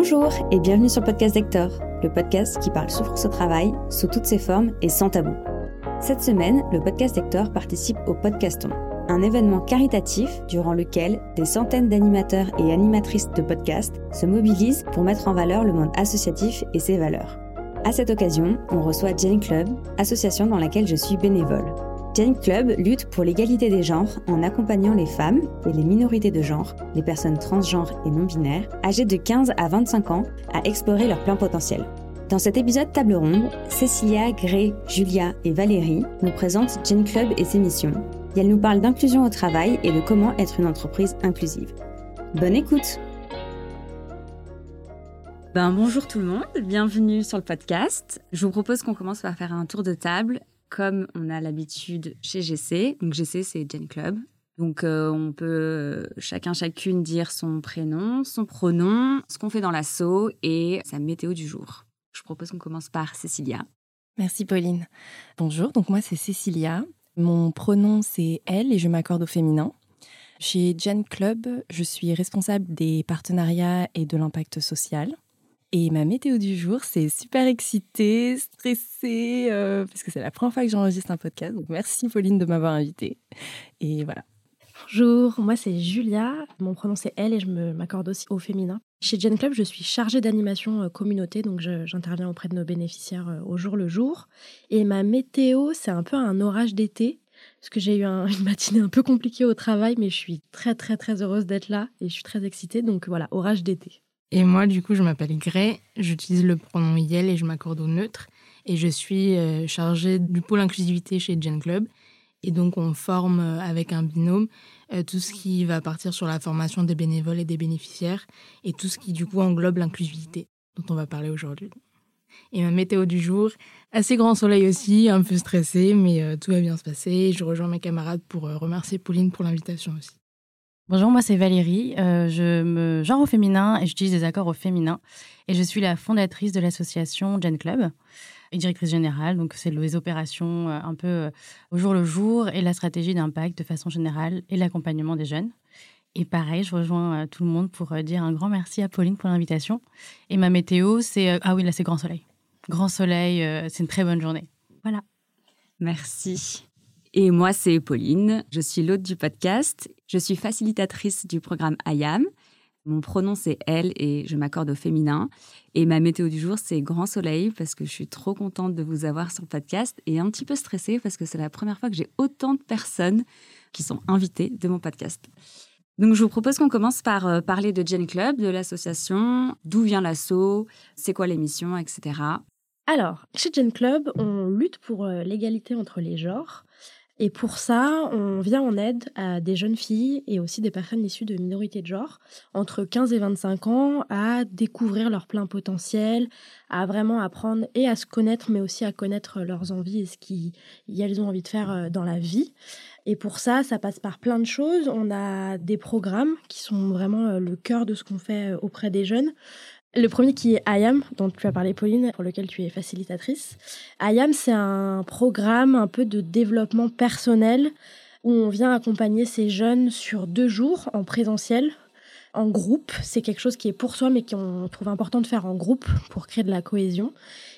Bonjour et bienvenue sur le podcast d'Hector, le podcast qui parle souffrance au travail sous toutes ses formes et sans tabou. Cette semaine, le podcast d'Hector participe au Podcaston, un événement caritatif durant lequel des centaines d'animateurs et animatrices de podcasts se mobilisent pour mettre en valeur le monde associatif et ses valeurs. À cette occasion, on reçoit Jane Club, association dans laquelle je suis bénévole. Jane Club lutte pour l'égalité des genres en accompagnant les femmes et les minorités de genre, les personnes transgenres et non-binaires, âgées de 15 à 25 ans, à explorer leur plein potentiel. Dans cet épisode table ronde, Cécilia, Gray, Julia et Valérie nous présentent Jane Club et ses missions. Et elles nous parlent d'inclusion au travail et de comment être une entreprise inclusive. Bonne écoute ben, bonjour tout le monde, bienvenue sur le podcast. Je vous propose qu'on commence par faire un tour de table comme on a l'habitude chez GC. Donc GC, c'est Gen Club. Donc euh, on peut euh, chacun chacune dire son prénom, son pronom, ce qu'on fait dans l'assaut et sa météo du jour. Je propose qu'on commence par Cécilia. Merci Pauline. Bonjour, donc moi c'est Cécilia. Mon pronom c'est elle et je m'accorde au féminin. Chez Gen Club, je suis responsable des partenariats et de l'impact social. Et ma météo du jour, c'est super excité, stressé, euh, parce que c'est la première fois que j'enregistre un podcast. Donc merci Pauline de m'avoir invitée. Et voilà. Bonjour, moi c'est Julia. Mon pronom c'est elle et je m'accorde aussi au féminin. Chez Gen Club, je suis chargée d'animation euh, communauté, donc j'interviens auprès de nos bénéficiaires euh, au jour le jour. Et ma météo, c'est un peu un orage d'été, parce que j'ai eu une matinée un peu compliquée au travail, mais je suis très très très heureuse d'être là et je suis très excitée. Donc voilà, orage d'été. Et moi, du coup, je m'appelle Gray, j'utilise le pronom YEL et je m'accorde au neutre. Et je suis euh, chargée du pôle inclusivité chez Gen Club. Et donc, on forme euh, avec un binôme euh, tout ce qui va partir sur la formation des bénévoles et des bénéficiaires et tout ce qui, du coup, englobe l'inclusivité dont on va parler aujourd'hui. Et ma météo du jour, assez grand soleil aussi, un peu stressé, mais tout va bien se passer. Je rejoins mes camarades pour remercier Pauline pour l'invitation aussi. Bonjour, moi c'est Valérie. Euh, je me genre au féminin et j'utilise des accords au féminin. Et je suis la fondatrice de l'association Gen Club et directrice générale. Donc c'est les opérations euh, un peu euh, au jour le jour et la stratégie d'impact de façon générale et l'accompagnement des jeunes. Et pareil, je rejoins tout le monde pour dire un grand merci à Pauline pour l'invitation. Et ma météo, c'est ah oui là c'est grand soleil. Grand soleil, c'est une très bonne journée. Voilà. Merci. Et moi, c'est Pauline. Je suis l'hôte du podcast. Je suis facilitatrice du programme IAM. Mon pronom, c'est elle et je m'accorde au féminin. Et ma météo du jour, c'est grand soleil parce que je suis trop contente de vous avoir sur le podcast et un petit peu stressée parce que c'est la première fois que j'ai autant de personnes qui sont invitées de mon podcast. Donc, je vous propose qu'on commence par euh, parler de Gen Club, de l'association, d'où vient l'assaut, c'est quoi l'émission, etc. Alors, chez Gen Club, on lutte pour euh, l'égalité entre les genres. Et pour ça, on vient en aide à des jeunes filles et aussi des personnes issues de minorités de genre, entre 15 et 25 ans, à découvrir leur plein potentiel, à vraiment apprendre et à se connaître, mais aussi à connaître leurs envies et ce qu'elles ont envie de faire euh, dans la vie. Et pour ça, ça passe par plein de choses. On a des programmes qui sont vraiment euh, le cœur de ce qu'on fait euh, auprès des jeunes. Le premier qui est IAM, dont tu as parlé Pauline, pour lequel tu es facilitatrice. IAM, c'est un programme un peu de développement personnel où on vient accompagner ces jeunes sur deux jours en présentiel, en groupe. C'est quelque chose qui est pour soi, mais qu'on trouve important de faire en groupe pour créer de la cohésion.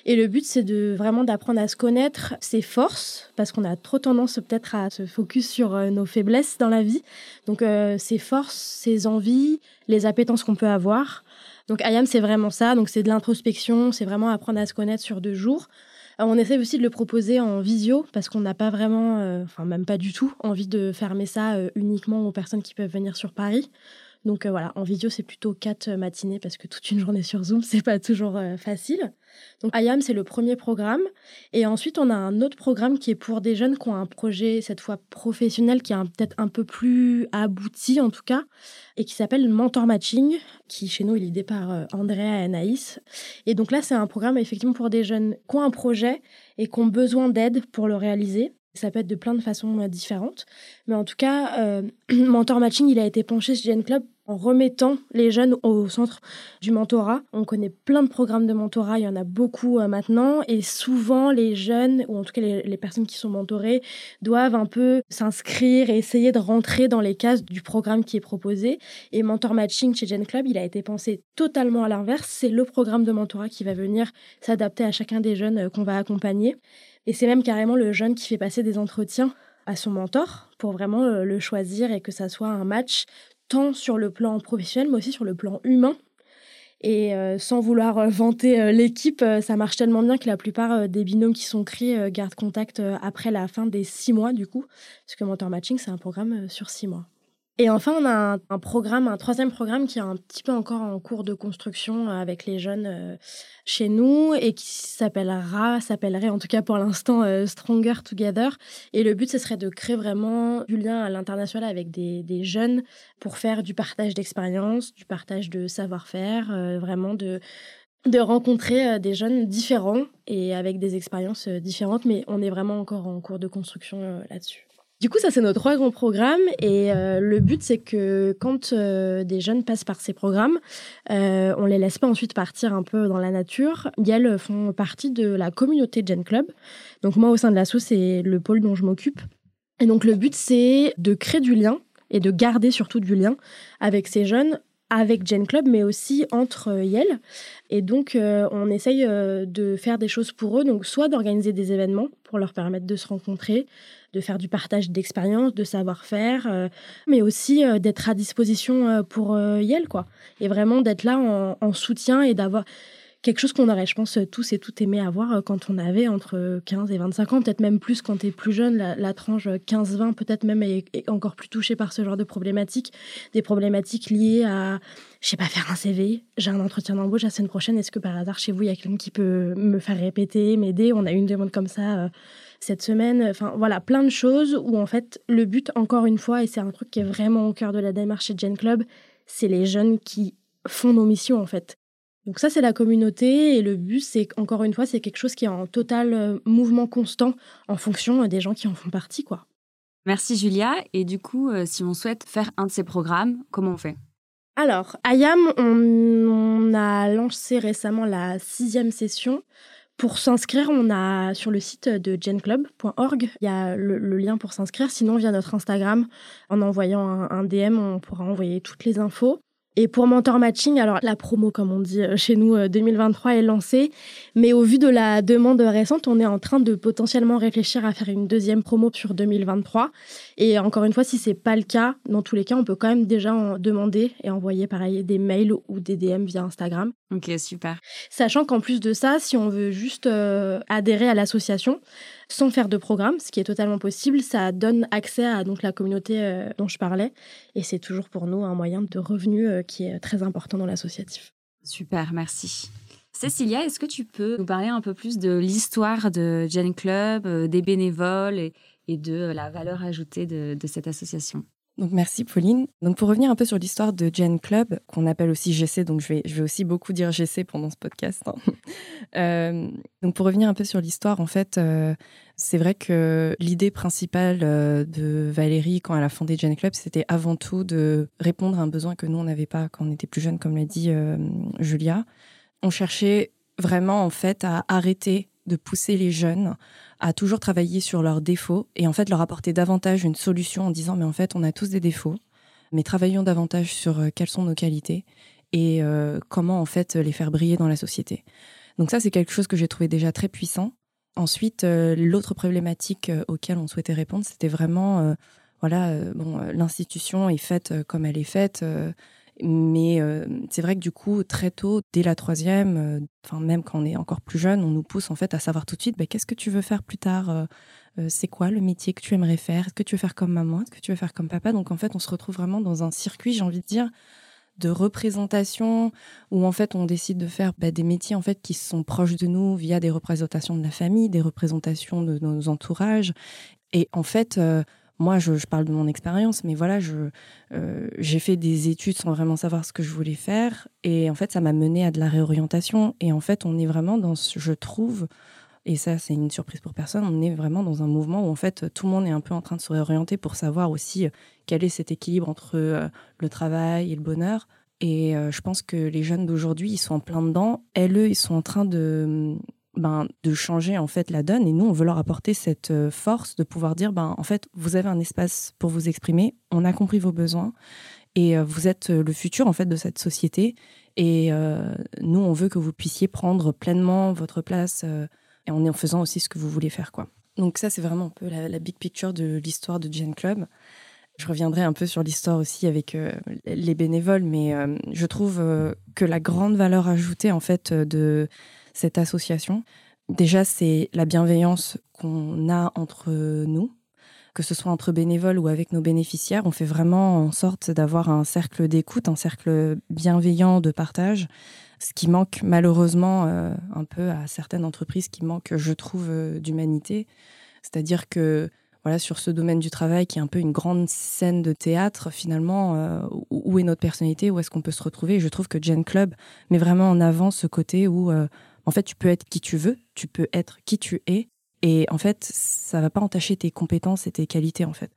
Et le but, c'est de vraiment d'apprendre à se connaître ses forces, parce qu'on a trop tendance peut-être à se focus sur euh, nos faiblesses dans la vie. Donc, euh, ses forces, ses envies, les appétences qu'on peut avoir. Donc IAM, c'est vraiment ça. Donc c'est de l'introspection, c'est vraiment apprendre à se connaître sur deux jours. Euh, on essaie aussi de le proposer en visio parce qu'on n'a pas vraiment, euh, enfin même pas du tout, envie de fermer ça euh, uniquement aux personnes qui peuvent venir sur Paris. Donc euh, voilà, en vidéo, c'est plutôt quatre matinées parce que toute une journée sur Zoom, c'est pas toujours euh, facile. Donc IAM, c'est le premier programme. Et ensuite, on a un autre programme qui est pour des jeunes qui ont un projet, cette fois professionnel, qui est peut-être un peu plus abouti en tout cas, et qui s'appelle Mentor Matching, qui chez nous est l'idée par euh, Andrea et Anaïs. Et donc là, c'est un programme effectivement pour des jeunes qui ont un projet et qui ont besoin d'aide pour le réaliser. Ça peut être de plein de façons différentes. Mais en tout cas, Mentor Matching, il a été penché chez Gen Club en remettant les jeunes au centre du mentorat. On connaît plein de programmes de mentorat, il y en a beaucoup euh, maintenant, et souvent les jeunes, ou en tout cas les, personnes qui sont mentorées, doivent un peu s'inscrire et essayer de rentrer dans les cases du programme qui est proposé. Et Mentor Matching chez Gen Club, il a été pensé totalement à l'inverse. C'est le programme de mentorat qui va venir s'adapter à chacun des jeunes euh, qu'on va accompagner. Et c'est même carrément le jeune qui fait passer des entretiens à son mentor pour vraiment euh, le choisir et que ça soit un match tant sur le plan professionnel, mais aussi sur le plan humain. Et euh, sans vouloir euh, vanter euh, l'équipe, ça marche tellement bien que la plupart des binômes qui sont créés gardent contact après la fin des six mois, du coup, parce que Mentor Matching, c'est un programme sur six mois. Et enfin, on a un, programme, un troisième programme qui est un petit peu encore en cours de construction euh, avec les jeunes euh, chez nous et qui s'appellera, s'appellerait en tout cas pour l'instant euh, Stronger Together. Et le but, ce serait de créer vraiment du lien à l'international avec des, jeunes pour faire du partage d'expérience, du partage de savoir-faire, vraiment de de rencontrer des jeunes différents et avec des expériences différentes, mais on est vraiment encore en cours de construction là-dessus. Du coup, ça, c'est nos trois grands programmes. Et euh, le but, c'est que quand euh, des jeunes passent par ces programmes, euh, on les laisse pas ensuite partir un peu dans la nature. Elles font partie de la communauté Gen Club. Donc, moi, au sein de l'asso, c'est le pôle dont je m'occupe. Et donc, le but, c'est de créer du lien et de garder surtout du lien avec ces jeunes avec Gen Club, mais aussi entre Yel. Et donc, on essaye de faire des choses pour eux, donc soit d'organiser des événements pour leur permettre de se rencontrer, de faire du partage d'expérience, de savoir-faire, euh, mais aussi euh, d'être à disposition euh, pour Yel, quoi. Et vraiment d'être là en, soutien et d'avoir quelque chose qu'on aurait, je pense, tous et toutes aimé avoir quand on avait entre 15 et 25 ans, peut-être même plus quand tu es plus jeune, la, tranche 15-20 peut-être même est, encore plus touchée par ce genre de problématiques, des problématiques liées à, je sais pas, faire un CV, j'ai un entretien d'embauche la semaine prochaine, est-ce que par hasard chez vous, il y a quelqu'un qui peut me faire répéter, m'aider? On a eu une demande comme ça cette semaine. Enfin, voilà, plein de choses où en fait, le but, encore une fois, et c'est un truc qui est vraiment au cœur de la démarche chez Gen Club, c'est les jeunes qui font nos missions en fait. Donc ça, c'est la communauté et le but, c'est encore une fois, c'est quelque chose qui est en total euh, mouvement constant en fonction euh, des gens qui en font partie, quoi. Merci Julia. Et du coup, euh, si on souhaite faire un de ces programmes, comment on fait? Alors, IAM, on, a lancé récemment la sixième session. Pour s'inscrire, on a sur le site de genclub.org, il y a le, lien pour s'inscrire. Sinon, via notre Instagram, en envoyant un, DM, on pourra envoyer toutes les infos. Et pour Mentor Matching, alors la promo, comme on dit euh, chez nous, 2023 euh, est lancée. Mais au vu de la demande récente, on est en train de potentiellement réfléchir à faire une deuxième promo sur 2023. Et encore une fois, si c'est pas le cas, dans tous les cas, on peut quand même déjà en demander et envoyer pareil des mails ou des DM via Instagram. Ok, super. Sachant qu'en plus de ça, si on veut juste euh, adhérer à l'association, sans faire de programme, ce qui est totalement possible. Ça donne accès à donc la communauté euh, dont je parlais, et c'est toujours pour nous un moyen de revenu euh, qui est très important dans l'associatif. Super, merci. Cécilia, est-ce que tu peux nous parler un peu plus de l'histoire de Gen Club, euh, des bénévoles et, de la valeur ajoutée de cette association? Donc merci Pauline. Donc pour revenir un peu sur l'histoire de Gen Club, qu'on appelle aussi GC, donc je vais, je vais aussi beaucoup dire GC pendant ce podcast. Hein. Euh, donc pour revenir un peu sur l'histoire, en fait, euh, c'est vrai que l'idée principale euh, de Valérie quand elle a fondé Gen Club, c'était avant tout de répondre à un besoin que nous on n'avait pas quand on était plus jeune, comme l'a dit Julia. On cherchait vraiment en fait à arrêter de pousser les jeunes à toujours travailler sur leurs défauts et en fait leur apporter davantage une solution en disant mais en fait on a tous des défauts, mais travaillons davantage sur euh, quelles sont nos qualités et euh, comment en fait les faire briller dans la société. Donc ça c'est quelque chose que j'ai trouvé déjà très puissant. Ensuite euh, l'autre problématique auquel on souhaitait répondre c'était vraiment voilà bon l'institution est faite comme elle est faite mais euh, c'est vrai que du coup, très tôt, dès la troisième, euh, même quand on est encore plus jeune, on nous pousse en fait à savoir tout de suite, bah, qu'est-ce que tu veux faire plus tard euh, C'est quoi le métier que tu aimerais faire? Est-ce que tu veux faire comme maman? Est-ce que tu veux faire comme papa? Donc en fait, on se retrouve vraiment dans un circuit, j'ai envie de dire, de représentation où en fait on décide de faire bah, des métiers en fait qui sont proches de nous via des représentations de la famille, des représentations de nos entourages. Et en fait, moi, je, parle de mon expérience, mais voilà, euh, j'ai fait des études sans vraiment savoir ce que je voulais faire. Et en fait, ça m'a mené à de la réorientation. Et en fait, on est vraiment dans, je trouve, Et ça, c'est une surprise pour personne. On est vraiment dans un mouvement où en fait tout le monde est un peu en train de se réorienter pour savoir aussi quel est cet équilibre entre le travail et le bonheur. Et je pense que les jeunes d'aujourd'hui, ils sont en plein dedans. Elles, eux, ils sont en train de ben, de changer en fait la donne. Et nous, on veut leur apporter cette euh, force de pouvoir dire, ben, en fait, vous avez un espace pour vous exprimer, on a compris vos besoins et euh, vous êtes euh, le futur en fait de cette société. Et nous, on veut que vous puissiez prendre pleinement votre place et en faisant aussi ce que vous voulez faire, quoi. Donc ça, c'est vraiment un peu la, big picture de l'histoire de Gen Club. Je reviendrai un peu sur l'histoire aussi avec les bénévoles, mais je trouve que la grande valeur ajoutée en fait de cette association. Déjà, c'est la bienveillance qu'on a entre nous, que ce soit entre bénévoles ou avec nos bénéficiaires. On fait vraiment en sorte d'avoir un cercle d'écoute, un cercle bienveillant de partage, ce qui manque malheureusement euh, un peu à certaines entreprises qui manquent, je trouve, euh, d'humanité. C'est-à-dire que voilà, sur ce domaine du travail qui est un peu une grande scène de théâtre, finalement, euh, où est notre personnalité, où est-ce qu'on peut se retrouver? Je trouve que Gen Club met vraiment en avant ce côté où en fait, tu peux être qui tu veux, tu peux être qui tu es, et en fait, ça va pas entacher tes compétences et tes qualités, en fait.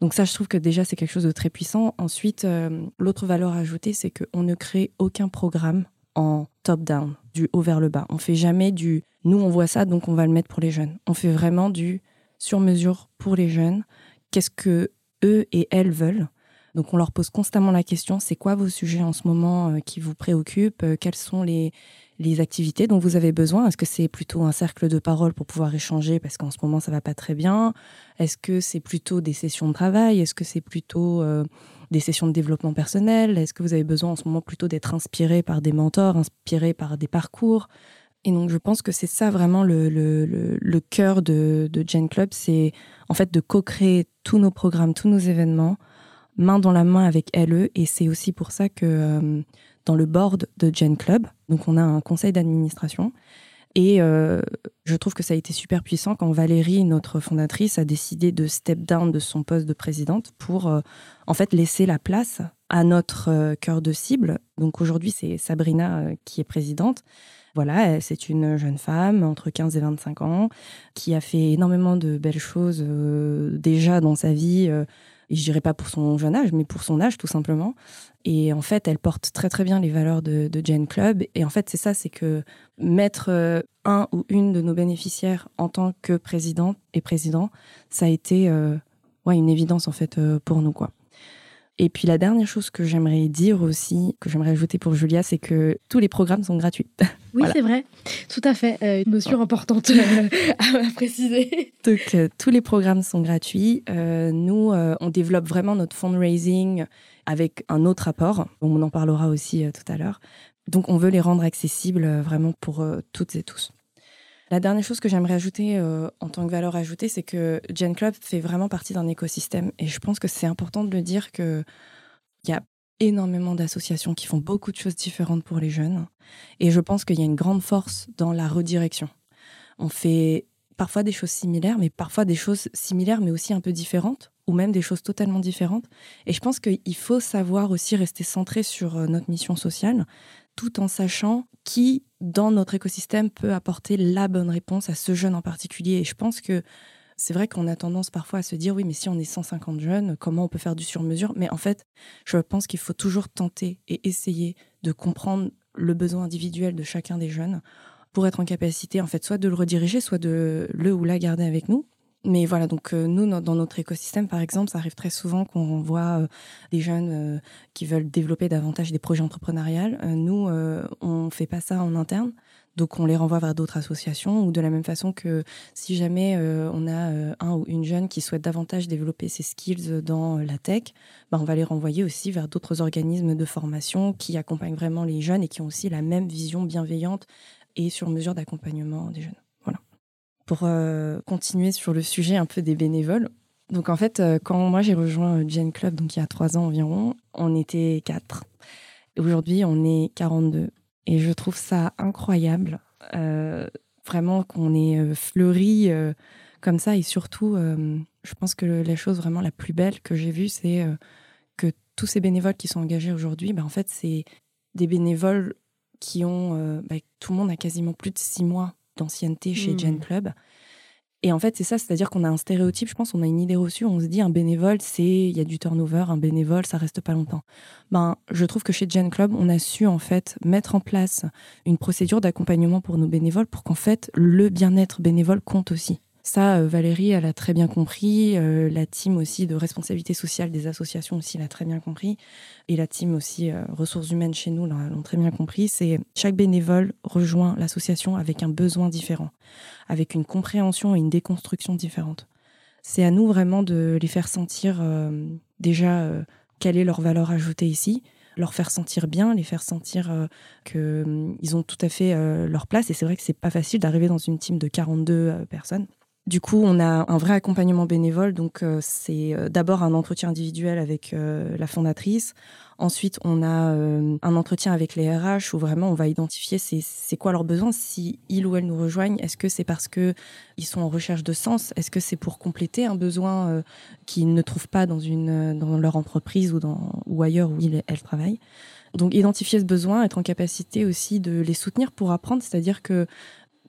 Donc ça, je trouve que déjà, c'est quelque chose de très puissant. Ensuite, euh, l'autre valeur ajoutée, c'est qu'on ne crée aucun programme en top-down, du haut vers le bas. On fait jamais du « nous, on voit ça, donc on va le mettre pour les jeunes ». On fait vraiment du sur-mesure pour les jeunes. Qu'est-ce que eux et elles veulent donc on leur pose constamment la question, c'est quoi vos sujets en ce moment euh, qui vous préoccupent euh, Quels sont les, les activités dont vous avez besoin? Est-ce que c'est plutôt un cercle de parole pour pouvoir échanger parce qu'en ce moment ça va pas très bien? Est-ce que c'est plutôt des sessions de travail? Est-ce que c'est plutôt euh, des sessions de développement personnel? Est-ce que vous avez besoin en ce moment plutôt d'être inspiré par des mentors, inspiré par des parcours? Et donc, je pense que c'est ça vraiment le, le, le, cœur de, de Gen Club, c'est en fait de co-créer tous nos programmes, tous nos événements, main dans la main avec LE. Et c'est aussi pour ça que euh, dans le board de Gen Club. Donc, on a un conseil d'administration. Et euh, je trouve que ça a été super puissant quand Valérie, notre fondatrice, a décidé de step down de son poste de présidente pour euh, en fait laisser la place à notre cœur de cible. Donc aujourd'hui, c'est Sabrina qui est présidente. Voilà, c'est une jeune femme entre 15 et 25 ans qui a fait énormément de belles choses déjà dans sa vie et je dirais pas pour son jeune âge, mais pour son âge tout simplement. Et en fait, elle porte très très bien les valeurs de, de Jane Club. Et en fait, c'est ça, c'est que mettre euh, un ou une de nos bénéficiaires en tant que président et président, ça a été euh, ouais, une évidence en fait euh, pour nous quoi. Et puis la dernière chose que j'aimerais dire aussi, que j'aimerais ajouter pour Julia, c'est que tous les programmes sont gratuits. Oui, c'est vrai, tout à fait. Euh, une notion importante euh, à préciser. Donc euh, tous les programmes sont gratuits. nous, on développe vraiment notre fundraising avec un autre apport. On en parlera aussi tout à l'heure. Donc on veut les rendre accessibles vraiment pour toutes et tous. La dernière chose que j'aimerais ajouter euh, en tant que valeur ajoutée, c'est que Gen Club fait vraiment partie d'un écosystème. Et je pense que c'est important de le dire qu'il y a énormément d'associations qui font beaucoup de choses différentes pour les jeunes. Et je pense qu'il y a une grande force dans la redirection. On fait parfois des choses similaires, mais parfois des choses similaires, mais aussi un peu différentes, ou même des choses totalement différentes. Et je pense qu'il faut savoir aussi rester centré sur euh, notre mission sociale, tout en sachant qui, dans notre écosystème, peut apporter la bonne réponse à ce jeune en particulier. Et je pense que c'est vrai qu'on a tendance parfois à se dire oui, mais si on est 150 jeunes, comment on peut faire du sur-mesure? Mais en fait, je pense qu'il faut toujours tenter et essayer de comprendre le besoin individuel de chacun des jeunes pour être en capacité, en fait, soit de le rediriger, soit de le ou la garder avec nous. Mais voilà, donc euh, nous, dans notre écosystème, par exemple, ça arrive très souvent qu'on voit euh, des jeunes euh, qui veulent développer davantage des projets entrepreneuriales. nous, on fait pas ça en interne. Donc on les renvoie vers d'autres associations ou de la même façon que si jamais on a un ou une jeune qui souhaite davantage développer ses skills dans la tech, bah, on va les renvoyer aussi vers d'autres organismes de formation qui accompagnent vraiment les jeunes et qui ont aussi la même vision bienveillante et sur mesure d'accompagnement des jeunes pour euh, continuer sur le sujet un peu des bénévoles. Donc en fait, euh, quand moi j'ai rejoint Gen Club, donc il y a trois ans environ, on était quatre. Aujourd'hui, on est 42. Et je trouve ça incroyable, euh, vraiment qu'on ait fleuri comme ça. Et surtout, je pense que la chose vraiment la plus belle que j'ai vue, c'est que tous ces bénévoles qui sont engagés aujourd'hui, bah, en fait, c'est des bénévoles qui ont... Bah, tout le monde a quasiment plus de six mois d'ancienneté chez Mmh. Gen Club. Et en fait, c'est ça, c'est-à-dire qu'on a un stéréotype, je pense, on a une idée reçue, on se dit un bénévole, c'est il y a du turnover, un bénévole, ça reste pas longtemps. Ben, je trouve que chez Gen Club, on a su en fait mettre en place une procédure d'accompagnement pour nos bénévoles pour qu'en fait le bien-être bénévole compte aussi. Ça, euh, Valérie, elle a très bien compris. euh, la team aussi de responsabilité sociale des associations aussi l'a très bien compris. Et la team aussi euh, ressources humaines chez nous l'ont très bien compris. C'est chaque bénévole rejoint l'association avec un besoin différent, avec une compréhension et une déconstruction différente. C'est à nous vraiment de les faire sentir déjà quelle est leur valeur ajoutée ici, leur faire sentir bien, les faire sentir qu'ils ont tout à fait leur place. Et c'est vrai que c'est pas facile d'arriver dans une team de 42 euh, personnes. Du coup, on a un vrai accompagnement bénévole. Donc, euh, c'est euh, d'abord un entretien individuel avec euh, la fondatrice. Ensuite, on a un entretien avec les RH où vraiment on va identifier c'est quoi leurs besoins. Si ils ou elles nous rejoignent, est-ce que c'est parce que ils sont en recherche de sens? Est-ce que c'est pour compléter un besoin qu'ils ne trouvent pas dans une dans leur entreprise ou dans ou ailleurs où ils elles travaillent Donc, identifier ce besoin, être en capacité aussi de les soutenir pour apprendre, c'est-à-dire que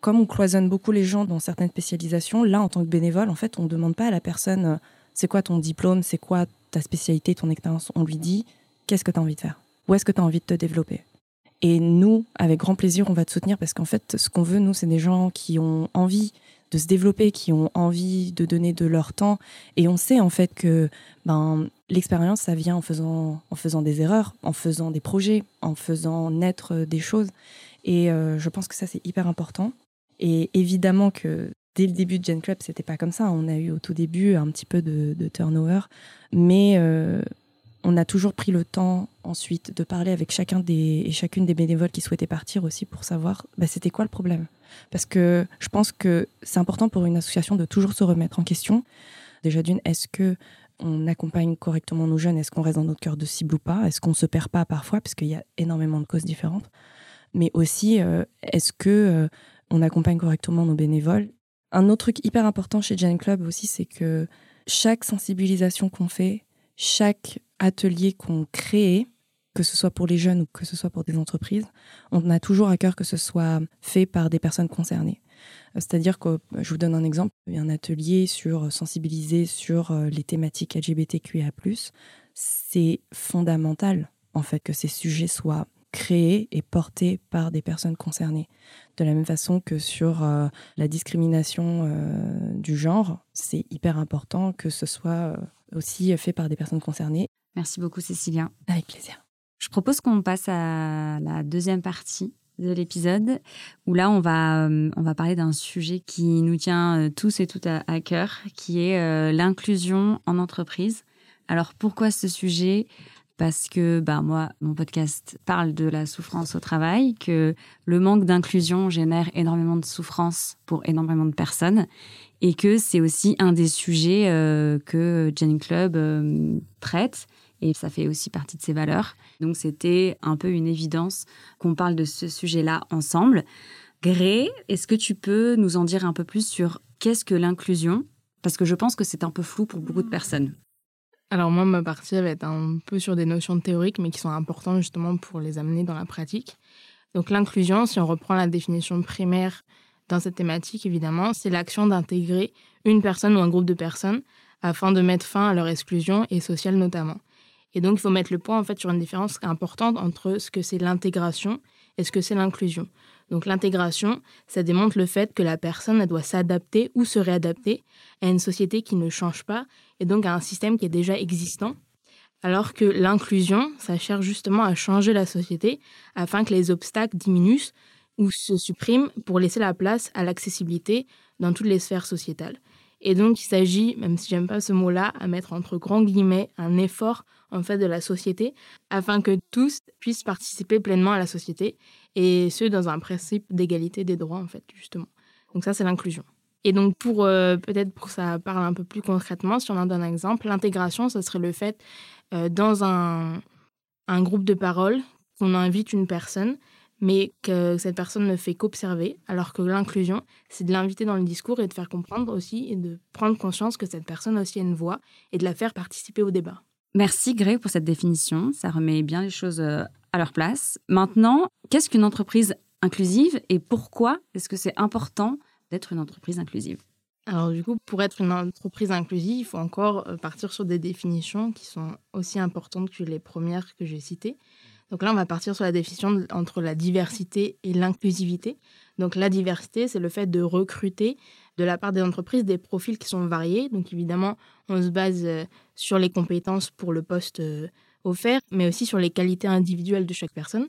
comme on cloisonne beaucoup les gens dans certaines spécialisations, là, en tant que bénévole, en fait, on ne demande pas à la personne euh, c'est quoi ton diplôme, c'est quoi ta spécialité, ton expérience. On lui dit qu'est-ce que tu as envie de faire, où est-ce que tu as envie de te développer? Et nous, avec grand plaisir, on va te soutenir parce qu'en fait, ce qu'on veut, nous, c'est des gens qui ont envie de se développer, qui ont envie de donner de leur temps. Et on sait en fait que ben, l'expérience, ça vient en faisant, en faisant des erreurs, en faisant des projets, en faisant naître des choses. Et euh, je pense que ça, c'est hyper important. Et évidemment que dès le début de Gen Club, c'était pas comme ça. On a eu au tout début un petit peu de, turnover, mais euh, on a toujours pris le temps ensuite de parler avec chacun des et chacune des bénévoles qui souhaitaient partir aussi pour savoir bah, c'était quoi le problème? Parce que je pense que c'est important pour une association de toujours se remettre en question. Déjà d'une, est-ce que on accompagne correctement nos jeunes? Est-ce qu'on reste dans notre cœur de cible ou pas? Est-ce qu'on se perd pas parfois? Parce qu'il y a énormément de causes différentes. Mais aussi, euh, est-ce que euh, on accompagne correctement nos bénévoles. Un autre truc hyper important chez Gen Club aussi, c'est que chaque sensibilisation qu'on fait, chaque atelier qu'on crée, que ce soit pour les jeunes ou que ce soit pour des entreprises, on a toujours à cœur que ce soit fait par des personnes concernées. C'est-à-dire que, je vous donne un exemple, un atelier sur sensibiliser sur euh, les thématiques LGBTQIA+. C'est fondamental, en fait, que ces sujets soient créés et portés par des personnes concernées. De la même façon que sur euh, la discrimination euh, du genre, c'est hyper important que ce soit euh, aussi fait par des personnes concernées. Merci beaucoup, Cécilia. Avec plaisir. Je propose qu'on passe à la deuxième partie de l'épisode, où là, on va, on va parler d'un sujet qui nous tient tous et toutes à, à cœur, qui est l'inclusion en entreprise. Alors, pourquoi ce sujet? Parce que bah, moi, mon podcast parle de la souffrance au travail, que le manque d'inclusion génère énormément de souffrance pour énormément de personnes, et que c'est aussi un des sujets euh, que Jenny Club euh, traite, et ça fait aussi partie de ses valeurs. Donc c'était un peu une évidence qu'on parle de ce sujet-là ensemble. Gré, est-ce que tu peux nous en dire un peu plus sur qu'est-ce que l'inclusion? Parce que je pense que c'est un peu flou pour beaucoup de personnes. Alors moi, ma partie va être un peu sur des notions théoriques, mais qui sont importantes justement pour les amener dans la pratique. Donc l'inclusion, si on reprend la définition primaire dans cette thématique, évidemment, c'est l'action d'intégrer une personne ou un groupe de personnes afin de mettre fin à leur exclusion et sociale notamment. Et donc il faut mettre le point en fait sur une différence importante entre ce que c'est l'intégration et ce que c'est l'inclusion? Donc l'intégration, ça démontre le fait que la personne doit s'adapter ou se réadapter à une société qui ne change pas et donc à un système qui est déjà existant. Alors que l'inclusion, ça cherche justement à changer la société afin que les obstacles diminuent ou se suppriment pour laisser la place à l'accessibilité dans toutes les sphères sociétales. Et donc il s'agit, même si j'aime pas ce mot-là, à mettre entre grands guillemets un effort en fait de la société afin que tous puissent participer pleinement à la société et ce dans un principe d'égalité des droits en fait justement. Donc ça c'est l'inclusion. Et donc pour euh, peut-être pour que ça parle un peu plus concrètement, si on en donne un exemple, l'intégration, ce serait le fait euh, dans un, un groupe de parole qu'on invite une personne mais que cette personne ne fait qu'observer, alors que l'inclusion, c'est de l'inviter dans le discours et de faire comprendre aussi et de prendre conscience que cette personne aussi a une voix et de la faire participer au débat. Merci Gré pour cette définition, ça remet bien les choses euh, à leur place. Maintenant, qu'est-ce qu'une entreprise inclusive et pourquoi est-ce que c'est important d'être une entreprise inclusive? Alors du coup, pour être une entreprise inclusive, il faut encore euh, partir sur des définitions qui sont aussi importantes que les premières que j'ai citées. Donc là, on va partir sur la définition entre la diversité et l'inclusivité. Donc la diversité, c'est le fait de recruter de la part des entreprises des profils qui sont variés. Donc évidemment, on se base euh, sur les compétences pour le poste euh, offert, mais aussi sur les qualités individuelles de chaque personne.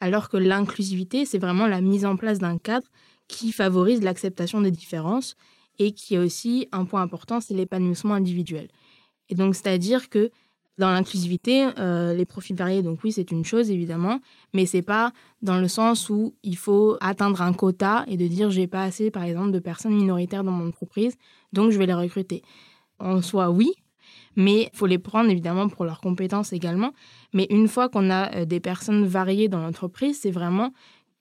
Alors que l'inclusivité, c'est vraiment la mise en place d'un cadre qui favorise l'acceptation des différences et qui est aussi un point important, c'est l'épanouissement individuel. Et donc, c'est-à-dire que dans l'inclusivité, euh, les profils variés, donc oui, c'est une chose évidemment, mais c'est pas dans le sens où il faut atteindre un quota et de dire j'ai pas assez, par exemple, de personnes minoritaires dans mon entreprise, donc je vais les recruter. En soi, oui, mais il faut les prendre évidemment pour leurs compétences également. Mais une fois qu'on a euh, des personnes variées dans l'entreprise, c'est vraiment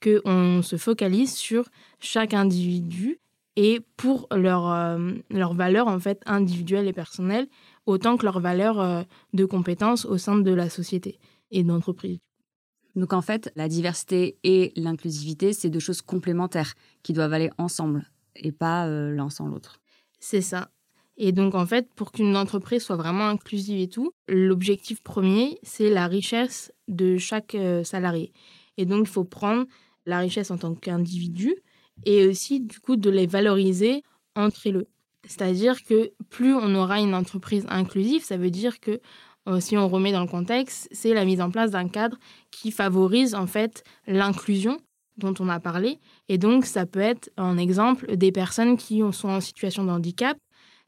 qu'on se focalise sur chaque individu et pour leur, euh, leur en fait individuelle et personnelle, autant que leur valeur euh, de compétences au sein de la société et d'entreprise. Donc en fait, la diversité et l'inclusivité, c'est deux choses complémentaires qui doivent aller ensemble et pas euh, l'un sans l'autre. C'est ça. Et donc en fait, pour qu'une entreprise soit vraiment inclusive et tout, l'objectif premier, c'est la richesse de chaque salarié. Et donc il faut prendre la richesse en tant qu'individu, et aussi du coup de les valoriser entre eux. C'est-à-dire que plus on aura une entreprise inclusive, ça veut dire que euh, si on remet dans le contexte, c'est la mise en place d'un cadre qui favorise en fait l'inclusion dont on a parlé. Et donc ça peut être un exemple des personnes qui sont en situation de handicap,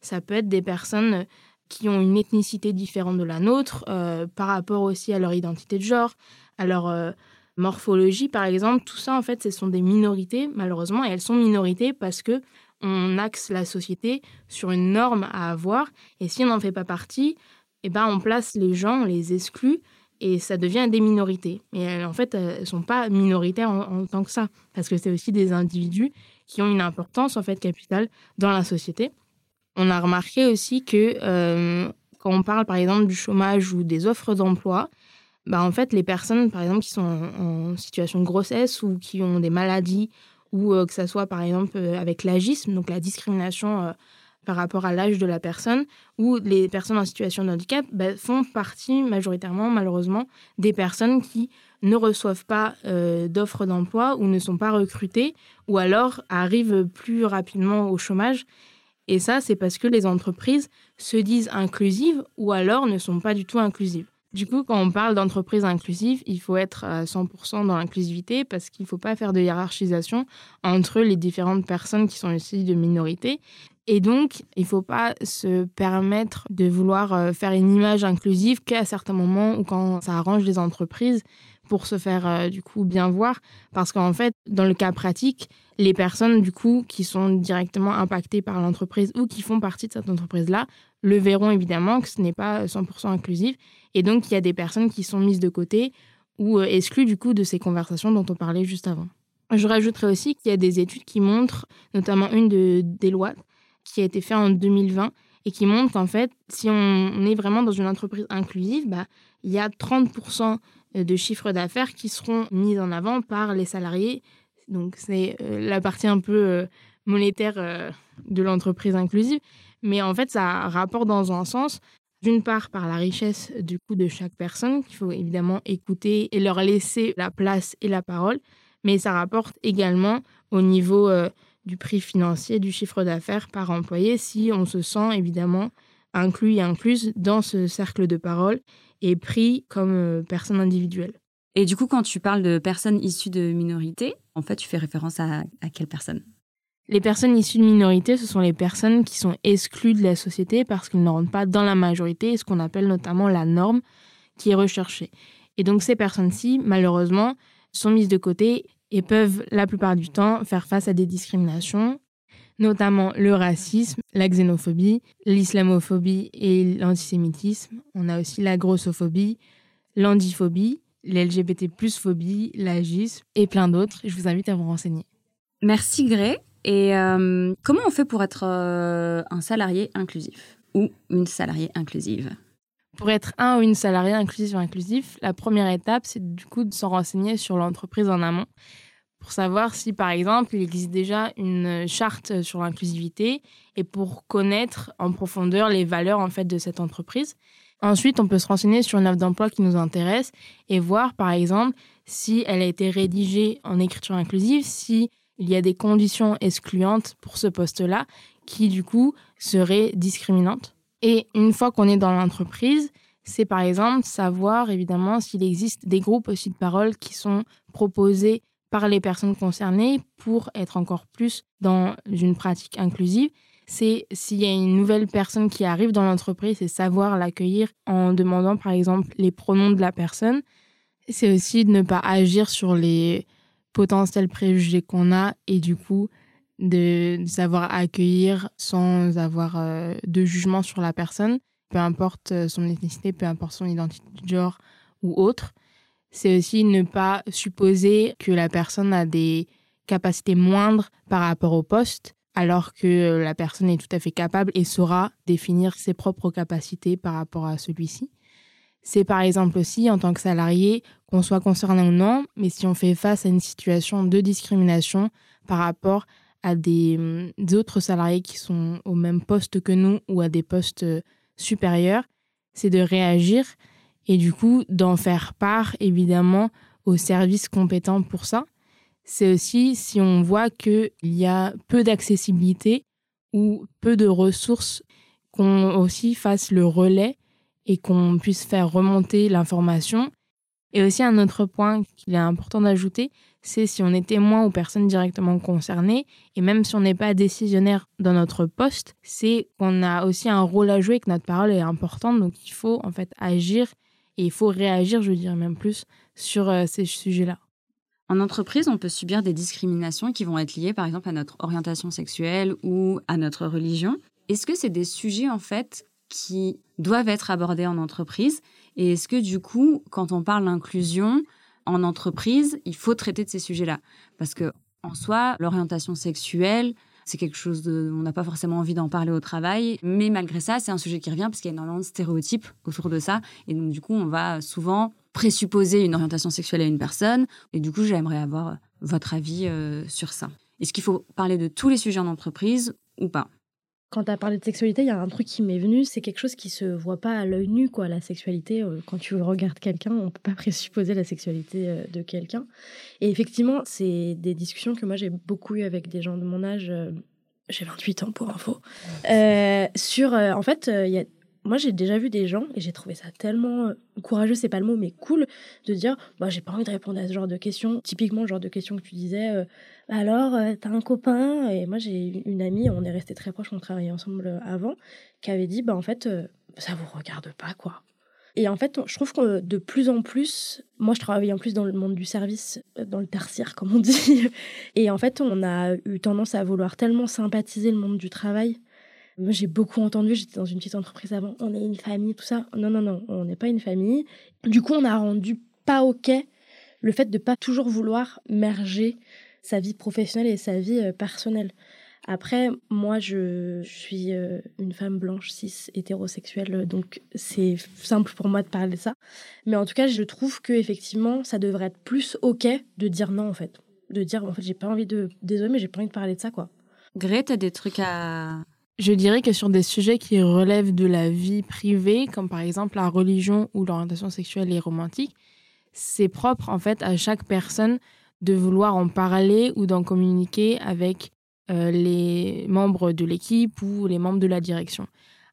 ça peut être des personnes qui ont une ethnicité différente de la nôtre euh, par rapport aussi à leur identité de genre, à leur euh, morphologie, par exemple, tout ça, en fait, ce sont des minorités, malheureusement, et elles sont minorités parce que on axe la société sur une norme à avoir, et si on n'en fait pas partie, eh ben, on place les gens, on les exclut, et ça devient des minorités. Et en fait, elles ne sont pas minoritaires en, tant que ça, parce que c'est aussi des individus qui ont une importance, en fait, capitale dans la société. On a remarqué aussi que euh, quand on parle, par exemple, du chômage ou des offres d'emploi, bah, en fait, les personnes, par exemple, qui sont en, situation de grossesse ou qui ont des maladies, ou euh, que ça soit, par exemple, euh, avec l'agisme, donc la discrimination euh, par rapport à l'âge de la personne, ou les personnes en situation de handicap, bah, font partie majoritairement, malheureusement, des personnes qui ne reçoivent pas d'offres d'emploi ou ne sont pas recrutées, ou alors arrivent plus rapidement au chômage. Et ça, c'est parce que les entreprises se disent inclusives ou alors ne sont pas du tout inclusives. Du coup, quand on parle d'entreprise inclusive, il faut être à 100% dans l'inclusivité parce qu'il ne faut pas faire de hiérarchisation entre les différentes personnes qui sont issues de minorités. Et donc, il ne faut pas se permettre de vouloir euh, faire une image inclusive qu'à certains moments ou quand ça arrange les entreprises pour se faire euh, du coup bien voir. Parce qu'en fait, dans le cas pratique, les personnes du coup qui sont directement impactées par l'entreprise ou qui font partie de cette entreprise-là le verront évidemment que ce n'est pas 100% inclusif. Et donc, il y a des personnes qui sont mises de côté ou euh, exclues du coup de ces conversations dont on parlait juste avant. Je rajouterais aussi qu'il y a des études qui montrent, notamment une de Deloitte, qui a été faite en 2020 et qui montre qu'en fait, si on est vraiment dans une entreprise inclusive, bah, il y a 30% de chiffres d'affaires qui seront mis en avant par les salariés. Donc, c'est euh, la partie un peu euh, monétaire de l'entreprise inclusive. Mais en fait, ça rapporte dans un sens, d'une part par la richesse du coup de chaque personne, qu'il faut évidemment écouter et leur laisser la place et la parole, mais ça rapporte également au niveau euh, du prix financier, du chiffre d'affaires par employé, si on se sent évidemment inclus et incluse dans ce cercle de parole et pris comme euh, personne individuelle. Et du coup, quand tu parles de personnes issues de minorités, en fait, tu fais référence à, à quelle personne les personnes issues de minorités, ce sont les personnes qui sont exclues de la société parce qu'ils ne rentrent pas dans la majorité, ce qu'on appelle notamment la norme qui est recherchée. Et donc ces personnes-ci, malheureusement, sont mises de côté et peuvent la plupart du temps faire face à des discriminations, notamment le racisme, la xénophobie, l'islamophobie et l'antisémitisme. On a aussi la grossophobie, l'andiphobie, l'LGBT plus phobie, l'agisme et plein d'autres. Je vous invite à vous renseigner. Merci Gré. Et euh, comment on fait pour être euh, un salarié inclusif ou une salariée inclusive? Pour être un ou une salariée inclusive ou inclusif, la première étape, c'est du coup de s'en renseigner sur l'entreprise en amont. Pour savoir si, par exemple, il existe déjà une charte sur l'inclusivité et pour connaître en profondeur les valeurs en fait de cette entreprise. Ensuite, on peut se renseigner sur une offre d'emploi qui nous intéresse et voir, par exemple, si elle a été rédigée en écriture inclusive, si il y a des conditions excluantes pour ce poste-là qui, du coup, seraient discriminantes. Et une fois qu'on est dans l'entreprise, c'est par exemple savoir évidemment s'il existe des groupes aussi de parole qui sont proposés par les personnes concernées pour être encore plus dans une pratique inclusive. C'est s'il y a une nouvelle personne qui arrive dans l'entreprise, c'est savoir l'accueillir en demandant par exemple les pronoms de la personne. C'est aussi de ne pas agir sur les potentiels préjugés qu'on a et du coup de, savoir accueillir sans avoir euh, de jugement sur la personne peu importe euh, son ethnicité, peu importe son identité de genre ou autre. C'est aussi ne pas supposer que la personne a des capacités moindres par rapport au poste, alors que la personne est tout à fait capable et saura définir ses propres capacités par rapport à celui-ci. C'est par exemple aussi, en tant que salarié, qu'on soit concerné ou non, mais si on fait face à une situation de discrimination par rapport à des, hum, autres salariés qui sont au même poste que nous ou à des postes euh, supérieur, c'est de réagir et du coup d'en faire part évidemment aux services compétents pour ça. C'est aussi si on voit qu'il y a peu d'accessibilité ou peu de ressources, qu'on aussi fasse le relais et qu'on puisse faire remonter l'information. Et aussi un autre point qu'il est important d'ajouter, c'est si on est témoin ou personne directement concernée, et même si on n'est pas décisionnaire dans notre poste, c'est qu'on a aussi un rôle à jouer, que notre parole est importante, donc il faut en fait agir et il faut réagir, je dirais même plus, sur euh, ces sujets-là. En entreprise, on peut subir des discriminations qui vont être liées par exemple à notre orientation sexuelle ou à notre religion. Est-ce que c'est des sujets en fait qui doivent être abordés en entreprise? Et est-ce que du coup, quand on parle d'inclusion, en entreprise, il faut traiter de ces sujets-là? Parce que, en soi, l'orientation sexuelle, c'est quelque chose de, on n'a pas forcément envie d'en parler au travail, mais malgré ça, c'est un sujet qui revient parce qu'il y a énormément de stéréotypes autour de ça. Et donc, du coup, on va souvent présupposer une orientation sexuelle à une personne. Et du coup, j'aimerais avoir votre avis euh, sur ça. Est-ce qu'il faut parler de tous les sujets en entreprise ou pas? Quand tu as parlé de sexualité, il y a un truc qui m'est venu, c'est quelque chose qui se voit pas à l'œil nu, quoi. La sexualité, euh, quand tu regardes quelqu'un, on peut pas présupposer la sexualité euh, de quelqu'un. Et effectivement, c'est des discussions que moi j'ai beaucoup eues avec des gens de mon âge. Euh, j'ai 28 ans pour info. sur, en fait, il y a moi, j'ai déjà vu des gens et j'ai trouvé ça tellement courageux, c'est pas le mot, mais cool de dire bah, j'ai pas envie de répondre à ce genre de questions. Typiquement, le genre de questions que tu disais alors, euh, t'as un copain Et moi, j'ai une amie, on est resté très proches, on travaillait ensemble euh, avant, qui avait dit, bah en fait, euh, ça vous regarde pas, quoi. Et en fait, je trouve que de plus en plus, moi je travaille en plus dans le monde du service, dans le tertiaire comme on dit, et en fait on a eu tendance à vouloir tellement sympathiser le monde du travail. Moi j'ai beaucoup entendu, j'étais dans une petite entreprise avant, on est une famille, tout ça. Non, non, non, on n'est pas une famille. Du coup on a rendu pas ok le fait de pas toujours vouloir merger sa vie professionnelle et sa vie euh, personnelle. Après, moi, je, suis euh, une femme blanche, cis, hétérosexuelle, donc c'est simple pour moi de parler de ça. Mais en tout cas, je trouve que effectivement, ça devrait être plus ok de dire non, en fait, de dire en fait, j'ai pas envie de, désolé, mais j'ai pas envie de parler de ça, quoi. Gré, t'as des trucs à je dirais que sur des sujets qui relèvent de la vie privée, comme par exemple la religion ou l'orientation sexuelle et romantique, c'est propre en fait à chaque personne de vouloir en parler ou d'en communiquer avec euh, les membres de l'équipe ou les membres de la direction.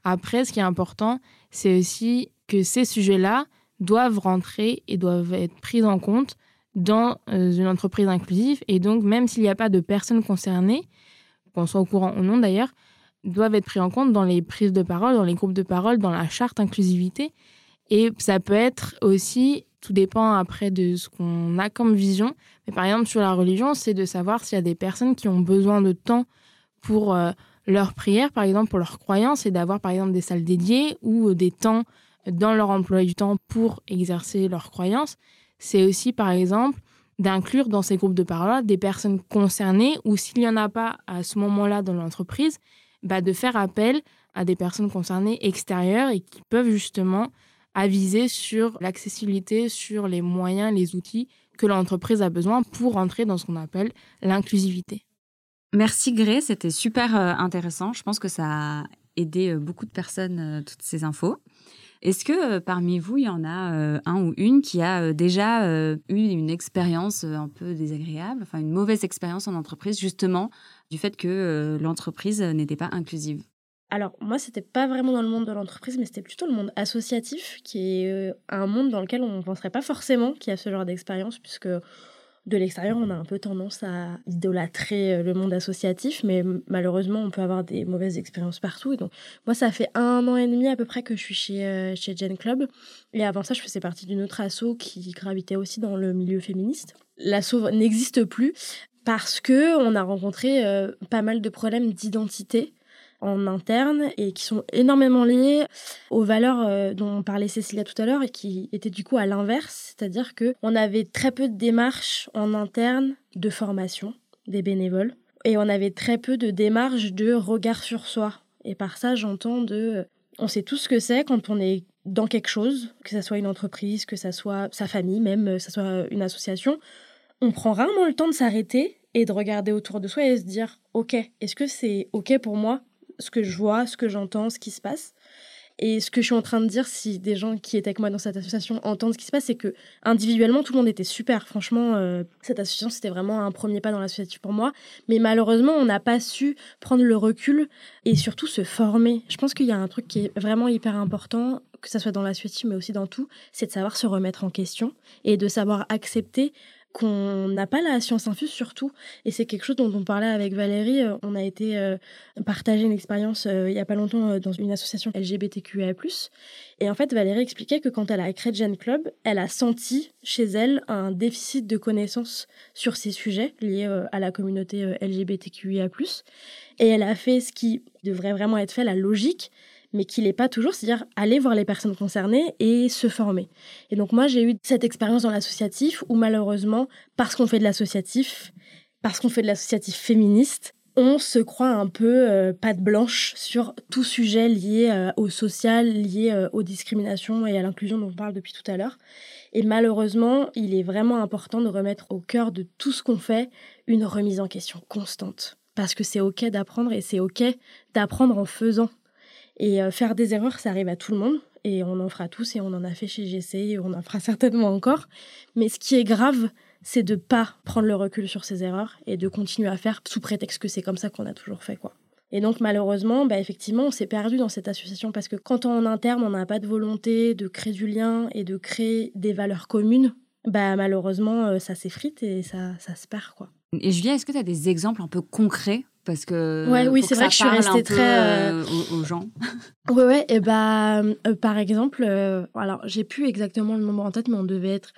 Après, ce qui est important, c'est aussi que ces sujets-là doivent rentrer et doivent être pris en compte dans euh, une entreprise inclusive. Et donc, même s'il n'y a pas de personnes concernées, qu'on soit au courant ou non d'ailleurs, doivent être pris en compte dans les prises de parole, dans les groupes de parole, dans la charte inclusivité. Et ça peut être aussi tout dépend après de ce qu'on a comme vision. Mais par exemple, sur la religion, c'est de savoir s'il y a des personnes qui ont besoin de temps pour euh, leur prière, par exemple, pour leur croyance, et d'avoir par exemple des salles dédiées ou des temps dans leur emploi du temps pour exercer leur croyance. C'est aussi, par exemple, d'inclure dans ces groupes de parole des personnes concernées ou s'il n'y en a pas à ce moment-là dans l'entreprise, bah, de faire appel à des personnes concernées extérieures et qui peuvent justement aviser sur l'accessibilité, sur les moyens, les outils que l'entreprise a besoin pour entrer dans ce qu'on appelle l'inclusivité. Merci Gré, c'était super euh, intéressant. Je pense que ça a aidé euh, beaucoup de personnes, euh, toutes ces infos. Est-ce que parmi vous, il y en a un ou une qui a déjà eu une expérience un peu désagréable, enfin une mauvaise expérience en entreprise, justement, du fait que l'entreprise n'était pas inclusive? Alors moi, c'était pas vraiment dans le monde de l'entreprise, mais c'était plutôt le monde associatif, qui est un monde dans lequel on ne penserait pas forcément qu'il y a ce genre d'expérience, puisque de l'extérieur, on a un peu tendance à idolâtrer euh, le monde associatif, mais malheureusement, on peut avoir des mauvaises expériences partout. Et donc, moi, ça fait un an et demi à peu près que je suis chez, euh, chez Club. Et avant ça, je faisais partie d'une autre asso qui gravitait aussi dans le milieu féministe. L'asso n'existe plus parce que on a rencontré euh, pas mal de problèmes d'identité en interne et qui sont énormément liées aux valeurs euh, dont parlait Cécilia tout à l'heure et qui étaient du coup à l'inverse, c'est-à-dire que on avait très peu de démarches en interne de formation des bénévoles et on avait très peu de démarches de regard sur soi. Et par ça, j'entends de on sait tout ce que c'est quand on est dans quelque chose, que ça soit une entreprise, que ça soit sa famille, même que ça soit une association, on prend rarement le temps de s'arrêter et de regarder autour de soi et se dire OK, est-ce que c'est OK pour moi ce que je vois, ce que j'entends, ce qui se passe. Et ce que je suis en train de dire, si des gens qui étaient avec moi dans cette association entendent ce qui se passe, c'est que individuellement, tout le monde était super. Franchement, euh, cette association, c'était vraiment un premier pas dans l'associatif pour moi. Mais malheureusement, on n'a pas su prendre le recul et surtout se former. Je pense qu'il y a un truc qui est vraiment hyper important, que ce soit dans l'associatif, mais aussi dans tout, c'est de savoir se remettre en question et de savoir accepter qu'on n'a pas la science infuse surtout. Et c'est quelque chose dont on parlait avec Valérie. Euh, on a été euh, partager une expérience euh, il n'y a pas longtemps dans une association LGBTQIA+. Et en fait, Valérie expliquait que quand elle a créé Gen Club, elle a senti chez elle un déficit de connaissances sur ces sujets liés à la communauté LGBTQIA+. Et elle a fait ce qui devrait vraiment être fait, la logique, mais qu'il n'est pas toujours, c'est-à-dire aller voir les personnes concernées et se former. Et donc moi, j'ai eu cette expérience dans l'associatif où malheureusement, parce qu'on fait de l'associatif, parce qu'on fait de l'associatif féministe, on se croit un peu euh, patte blanche sur tout sujet lié euh, au social, lié euh, aux discriminations et à l'inclusion dont on parle depuis tout à l'heure. Et malheureusement, il est vraiment important de remettre au cœur de tout ce qu'on fait une remise en question constante. Parce que c'est OK d'apprendre et c'est OK d'apprendre en faisant. Et euh, faire des erreurs, ça arrive à tout le monde. Et on en fera tous et on en a fait chez GC et on en fera certainement encore. Mais ce qui est grave, c'est de pas prendre le recul sur ces erreurs et de continuer à faire sous prétexte que c'est comme ça qu'on a toujours fait, quoi. Et donc malheureusement, bah, effectivement, on s'est perdu dans cette association parce que quand on en interne, on n'a pas de volonté de créer du lien et de créer des valeurs communes, bah malheureusement, euh, ça s'effrite et ça, ça se perd, quoi. Et Julia, est-ce que tu as des exemples un peu concrets parce que ouais, oui, c'est vrai que je suis restée très euh, aux, gens. ouais, ouais. Et bah, euh, par exemple, euh, alors j'ai plus exactement le nombre en tête, mais on devait être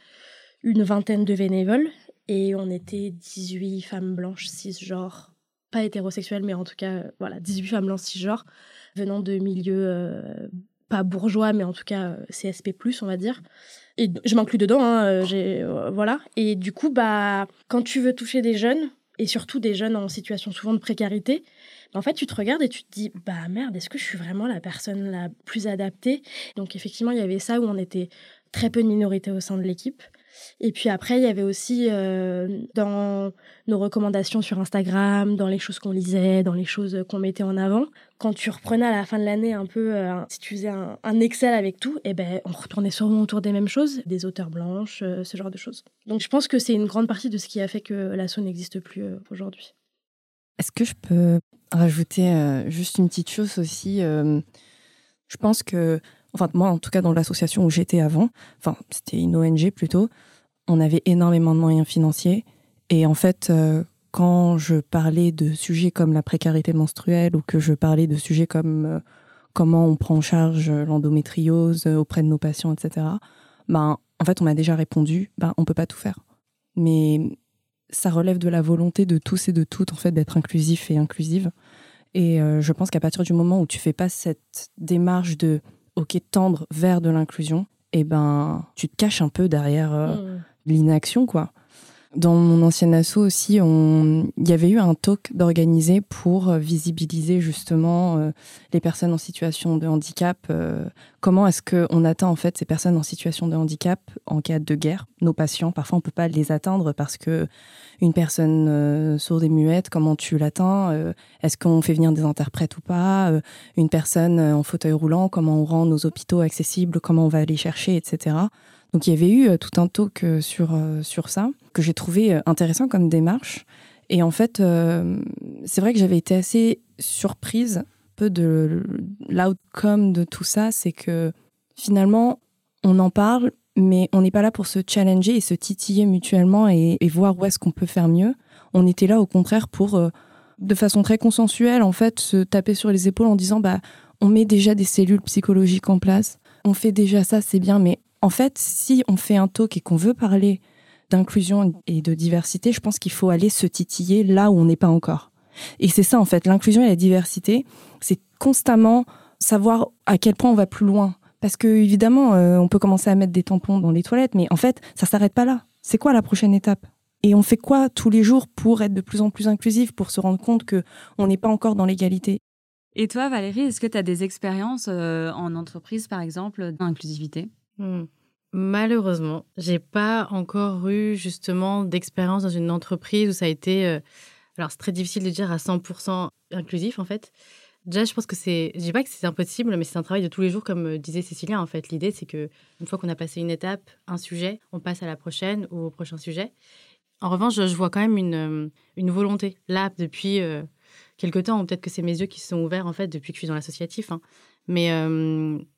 une vingtaine de bénévoles et on était 18 femmes blanches cisgenres, pas hétérosexuelles, mais en tout cas, voilà, 18 femmes blanches cisgenres venant de milieux pas bourgeois, mais en tout cas CSP+, on va dire. Et je m'inclus dedans, hein, j'ai, voilà. Et du coup, bah, quand tu veux toucher des jeunes, et surtout des jeunes en situation souvent de précarité, en fait, tu te regardes et tu te dis, bah merde, est-ce que je suis vraiment la personne la plus adaptée? Donc effectivement, il y avait ça où on était très peu de minorités au sein de l'équipe. Et puis après, il y avait aussi euh, dans nos recommandations sur Instagram, dans les choses qu'on lisait, dans les choses qu'on mettait en avant. Quand tu reprenais à la fin de l'année un peu, euh, si tu faisais un, Excel avec tout, et eh ben, on retournait souvent autour des mêmes choses, des auteurs blanches, euh, ce genre de choses. Donc je pense que c'est une grande partie de ce qui a fait que l'assaut n'existe plus aujourd'hui. Est-ce que je peux rajouter juste une petite chose aussi Je pense que enfin moi en tout cas dans l'association où j'étais avant, enfin c'était une ONG plutôt, on avait énormément de moyens financiers et en fait euh, quand je parlais de sujets comme la précarité menstruelle ou que je parlais de sujets comme euh, comment on prend en charge l'endométriose auprès de nos patients, etc. Ben en fait on m'a déjà répondu, ben on peut pas tout faire. Mais ça relève de la volonté de tous et de toutes en fait d'être inclusif et inclusive. Et euh, je pense qu'à partir du moment où tu fais pas cette démarche de ok tendre vers de l'inclusion, et eh ben tu te caches un peu derrière euh, mm. l'inaction quoi. Dans mon ancienne asso aussi, il y avait eu un talk d'organiser pour euh, visibiliser justement euh, les personnes en situation de handicap. Euh, comment est-ce qu'on atteint en fait ces personnes en situation de handicap en cas de guerre? Nos patients, parfois on peut pas les atteindre parce que une personne sourde et muette, comment tu l'atteins? Est-ce qu'on fait venir des interprètes ou pas? Une personne en fauteuil roulant, comment on rend nos hôpitaux accessibles? Comment on va les chercher, etc. Donc il y avait eu euh, tout un talk euh, sur, euh, sur ça, que j'ai trouvé intéressant comme démarche. Et en fait, c'est vrai que j'avais été assez surprise peu de l'outcome de tout ça, c'est que finalement, on en parle, mais on n'est pas là pour se challenger et se titiller mutuellement et, voir où est-ce qu'on peut faire mieux. On était là au contraire pour, de façon très consensuelle, en fait, se taper sur les épaules en disant, bah, on met déjà des cellules psychologiques en place, on fait déjà ça, c'est bien, mais en fait, si on fait un talk et qu'on veut parler d'inclusion et de diversité, je pense qu'il faut aller se titiller là où on n'est pas encore. Et c'est ça, en fait, l'inclusion et la diversité, c'est constamment savoir à quel point on va plus loin. Parce que, évidemment, euh, on peut commencer à mettre des tampons dans les toilettes, mais en fait, ça s'arrête pas là. C'est quoi la prochaine étape? Et on fait quoi tous les jours pour être de plus en plus inclusif, pour se rendre compte que on n'est pas encore dans l'égalité? Et toi, Valérie, est-ce que tu as des expériences euh, en entreprise, par exemple, d'inclusivité? Hmm. Malheureusement, j'ai pas encore eu justement d'expérience dans une entreprise où ça a été. Euh, alors, c'est très difficile de dire à 100% inclusif en fait. Déjà, je pense que c'est. Je dis pas que c'est impossible, mais c'est un travail de tous les jours, comme euh, disait Cécilia. En fait, l'idée, c'est que une fois qu'on a passé une étape, un sujet, on passe à la prochaine ou au prochain sujet. En revanche, je, vois quand même une, euh, une volonté là depuis quelques temps. Peut-être que c'est mes yeux qui se sont ouverts en fait depuis que je suis dans l'associatif. Hein. Mais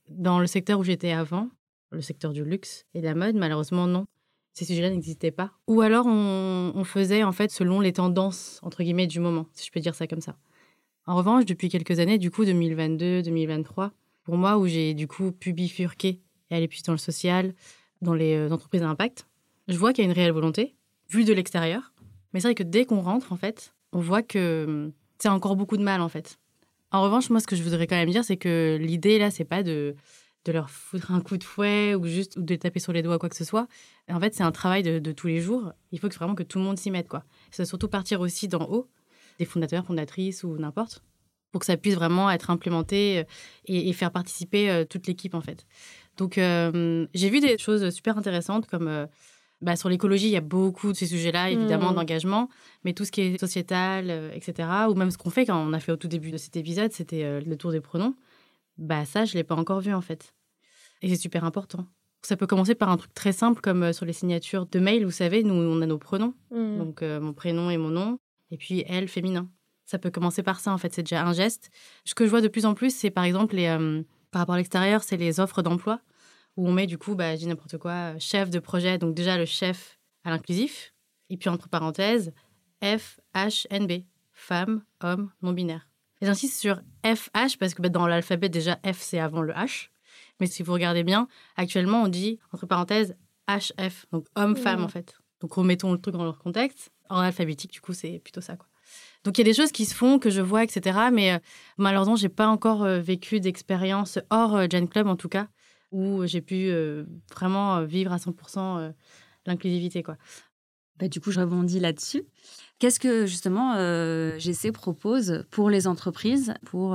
dans le secteur où j'étais avant, le secteur du luxe et de la mode, malheureusement, non. Ces sujets-là n'existaient pas. Ou alors, on, faisait, en fait, selon les tendances, entre guillemets, du moment, si je peux dire ça comme ça. En revanche, depuis quelques années, du coup, 2022, 2023, pour moi, où j'ai, du coup, pu bifurquer et aller plus dans le social, dans les euh, entreprises à impact, je vois qu'il y a une réelle volonté, vue de l'extérieur. Mais c'est vrai que dès qu'on rentre, en fait, on voit que hum, c'est encore beaucoup de mal, en fait. En revanche, moi, ce que je voudrais quand même dire, c'est que l'idée, là, c'est pas de de leur foutre un coup de fouet ou juste ou de taper sur les doigts quoi que ce soit. en fait, c'est un travail de, tous les jours. Il faut que vraiment que tout le monde s'y mette quoi. Doit surtout partir aussi d'en haut, des fondateurs, fondatrices ou n'importe, pour que ça puisse vraiment être implémenté euh, et, faire participer euh, toute l'équipe en fait. Donc euh, j'ai vu des choses super intéressantes comme bah, sur l'écologie, il y a beaucoup de ces sujets-là, évidemment, mmh. d'engagement, mais tout ce qui est sociétal, etc., ou même ce qu'on fait quand on a fait au tout début de cet épisode, c'était le tour des pronoms. Bah ça, je l'ai pas encore vu en fait. Et c'est super important. Ça peut commencer par un truc très simple comme euh, sur les signatures de mail, vous savez, nous, on a nos pronoms. Mmh. Donc, euh, mon prénom et mon nom. Et puis, elle, féminin. Ça peut commencer par ça, en fait. C'est déjà un geste. Ce que je vois de plus en plus, c'est par exemple, les, euh, par rapport à l'extérieur, c'est les offres d'emploi où on met du coup, bah, je dis n'importe quoi, chef de projet. Donc, déjà, le chef à l'inclusif. Et puis, entre parenthèses, F, H, N, B. Femme, homme, non-binaire. Et j'insiste sur FH parce que bah, dans l'alphabet, déjà, F, c'est avant le H. Mais si vous regardez bien, actuellement, on dit, entre parenthèses, HF, donc homme-femme, en fait. Donc, remettons le truc dans leur contexte. En alphabétique, du coup, c'est plutôt ça, quoi. Donc, il y a des choses qui se font, que je vois, etc. Mais euh, malheureusement, j'ai pas encore euh, vécu d'expérience hors euh, Gen Club, en tout cas, où j'ai pu vraiment vivre à 100% l'inclusivité, quoi. Bah, du coup, je rebondis là-dessus. Qu'est-ce que, justement, GC propose pour les entreprises pour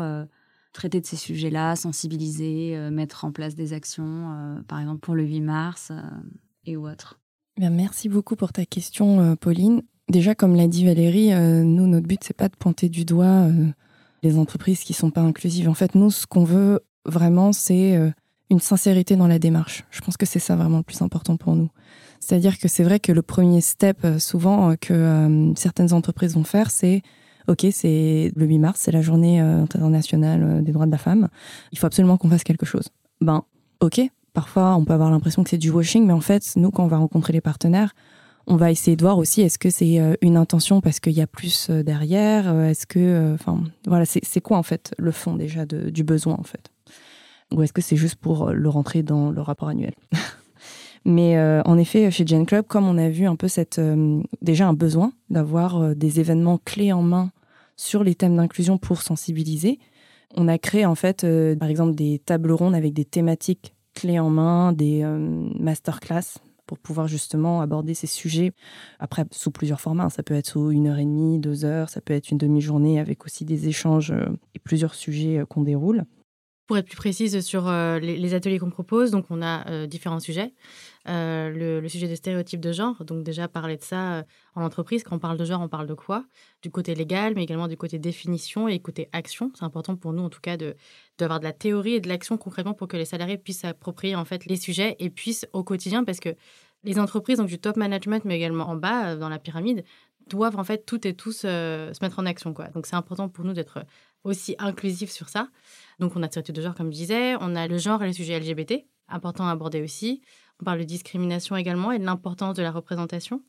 traiter de ces sujets-là, sensibiliser, euh, mettre en place des actions, euh, par exemple pour le 8 mars euh, et autres? Bien, Merci beaucoup pour ta question, Pauline. Déjà, comme l'a dit Valérie, nous, notre but, c'est pas de pointer du doigt les entreprises qui sont pas inclusives. En fait, nous, ce qu'on veut vraiment, c'est une sincérité dans la démarche. Je pense que c'est ça vraiment le plus important pour nous. C'est-à-dire que c'est vrai que le premier step, souvent, que certaines entreprises vont faire, c'est ok, c'est le 8 mars, c'est la journée euh, internationale euh, des droits de la femme, il faut absolument qu'on fasse quelque chose. Ben, ok, parfois on peut avoir l'impression que c'est du washing, mais en fait, nous, quand on va rencontrer les partenaires, on va essayer de voir aussi est-ce que c'est euh, une intention parce qu'il y a plus derrière, est-ce que, enfin, voilà, c'est quoi en fait le fond déjà du besoin en fait, ou est-ce que c'est juste pour le rentrer dans le rapport annuel? Mais euh, en effet, chez Gen Club, comme on a vu un peu euh, déjà un besoin d'avoir euh, des événements clés en main sur les thèmes d'inclusion pour sensibiliser, on a créé en fait, par exemple, des tables rondes avec des thématiques clés en main, des masterclass pour pouvoir justement aborder ces sujets. Après, sous plusieurs formats, hein. ça peut être sous une heure et demie, deux heures, ça peut être une demi-journée avec aussi des échanges et plusieurs sujets qu'on déroule. Pour être plus précise sur les, ateliers qu'on propose, donc on a différents sujets. Le, sujet des stéréotypes de genre, donc déjà parler de ça en entreprise. Quand on parle de genre, on parle de quoi? Du côté légal, mais également du côté définition et côté action. C'est important pour nous, en tout cas, de d'avoir de la théorie et de l'action concrètement pour que les salariés puissent s'approprier en fait les sujets et puissent au quotidien, parce que les entreprises, donc du top management, mais également en bas dans la pyramide, doivent en fait toutes et tous se mettre en action. Quoi. Donc c'est important pour nous d'être aussi inclusifs sur ça. Donc, on a de genre, comme je disais. On a le genre et les sujets LGBT, important à aborder aussi. On parle de discrimination également et de l'importance de la représentation.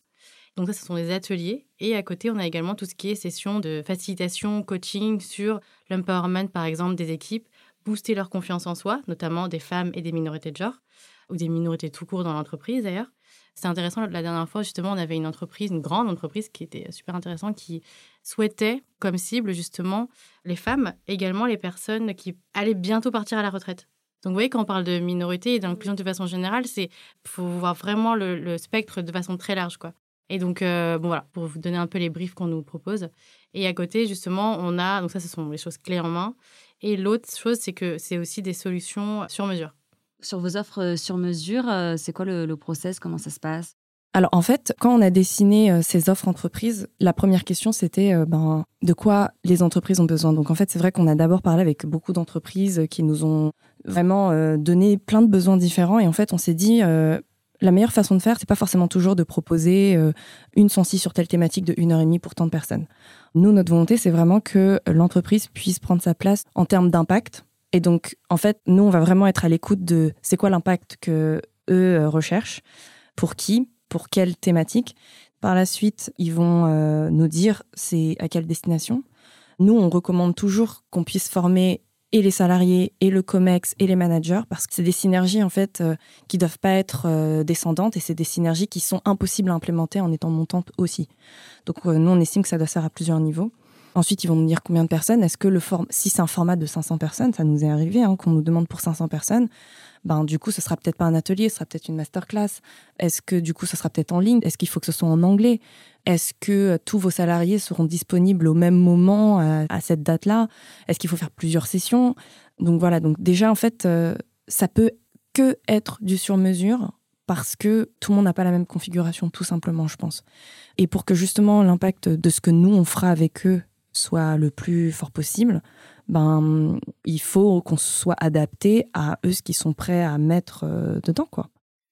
Donc, ça, ce sont des ateliers. Et à côté, on a également tout ce qui est session de facilitation, coaching sur l'empowerment, par exemple, des équipes, booster leur confiance en soi, notamment des femmes et des minorités de genre, ou des minorités tout court dans l'entreprise d'ailleurs. C'est intéressant, la dernière fois, justement, on avait une entreprise, une grande entreprise qui était super intéressante, qui souhaitait comme cible, justement, les femmes, également les personnes qui allaient bientôt partir à la retraite. Donc, vous voyez, quand on parle de minorité et d'inclusion de façon générale, c'est faut voir vraiment le, spectre de façon très large, quoi. Et donc, euh, bon, voilà, pour vous donner un peu les briefs qu'on nous propose. Et à côté, justement, on a, donc ça, ce sont les choses clés en main. Et l'autre chose, c'est que c'est aussi des solutions sur mesure sur vos offres euh, sur mesure, euh, c'est quoi le, process? Comment ça se passe? Alors en fait, quand on a dessiné euh, ces offres entreprises, la première question c'était ben, de quoi les entreprises ont besoin. Donc en fait, c'est vrai qu'on a d'abord parlé avec beaucoup d'entreprises qui nous ont vraiment donné plein de besoins différents et en fait, on s'est dit la meilleure façon de faire, c'est pas forcément toujours de proposer une sensi sur telle thématique de une heure et demie pour tant de personnes. Nous, notre volonté, c'est vraiment que l'entreprise puisse prendre sa place en termes d'impact et donc, en fait, nous, on va vraiment être à l'écoute de c'est quoi l'impact que eux euh, recherchent, pour qui, pour quelle thématique. Par la suite, ils vont euh, nous dire c'est à quelle destination. Nous, on recommande toujours qu'on puisse former et les salariés, et le COMEX, et les managers, parce que c'est des synergies, en fait, euh, qui doivent pas être descendantes, et c'est des synergies qui sont impossibles à implémenter en étant montantes aussi. Donc, nous, on estime que ça doit se à plusieurs niveaux. Ensuite, ils vont nous dire combien de personnes. Est-ce que le form... si c'est un format de 500 personnes, ça nous est arrivé hein, qu'on nous demande pour 500 personnes, ben du coup, ce sera peut-être pas un atelier, ce sera peut-être une masterclass. Est-ce que du coup, ce sera peut-être en ligne? Est-ce qu'il faut que ce soit en anglais? Est-ce que euh, tous vos salariés seront disponibles au même moment euh, à, cette date-là? Est-ce qu'il faut faire plusieurs sessions? Donc voilà. Donc déjà, en fait, euh, ça peut que être du sur-mesure parce que tout le monde n'a pas la même configuration, tout simplement, je pense. Et pour que justement l'impact de ce que nous, on fera avec eux soit le plus fort possible, ben, il faut qu'on soit adapté à eux ce qu'ils sont prêts à mettre euh, dedans. quoi.